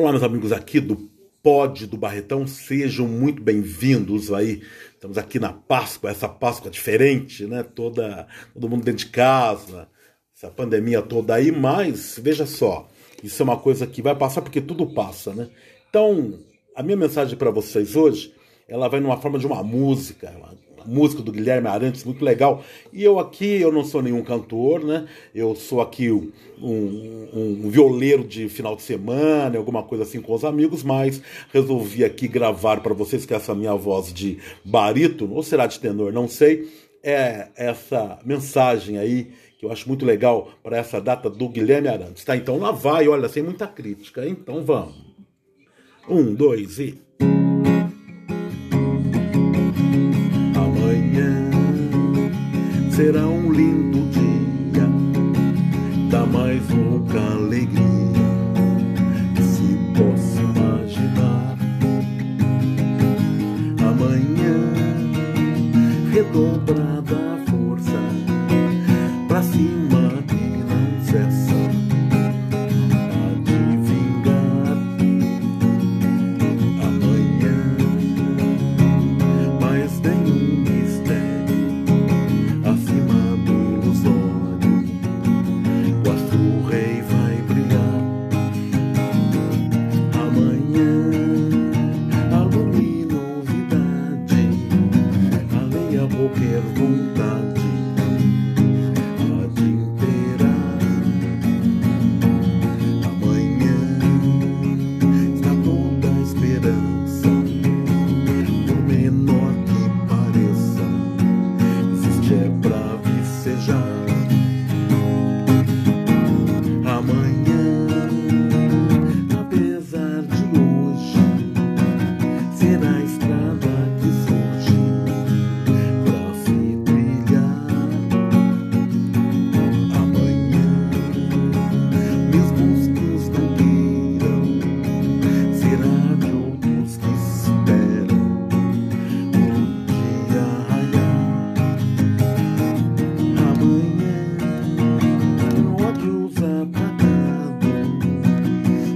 Olá, meus amigos aqui do Pod do Barretão, sejam muito bem-vindos aí. Estamos aqui na Páscoa, essa Páscoa diferente, né? Toda, todo mundo dentro de casa, essa pandemia toda aí, mas veja só, isso é uma coisa que vai passar porque tudo passa, né? Então, a minha mensagem para vocês hoje, ela vai numa forma de uma música, música do Guilherme Arantes, muito legal. E eu aqui, eu não sou nenhum cantor, né? Eu sou aqui um, um, um violeiro de final de semana, alguma coisa assim com os amigos, mas resolvi aqui gravar para vocês que essa minha voz de barítono, ou será de tenor, não sei, é essa mensagem aí que eu acho muito legal para essa data do Guilherme Arantes. Tá? Então lá vai, olha, sem muita crítica. Então vamos. Um, dois e. será um lindo dia, dá mais louca alegria que se possa imaginar. Amanhã, redobrada a força, pra cima punta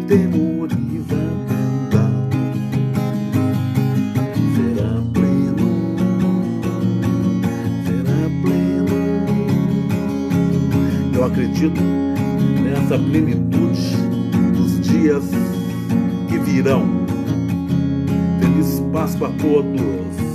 temores abrandados, será pleno, será pleno. Eu acredito nessa plenitude dos dias que virão. Feliz Páscoa a todos.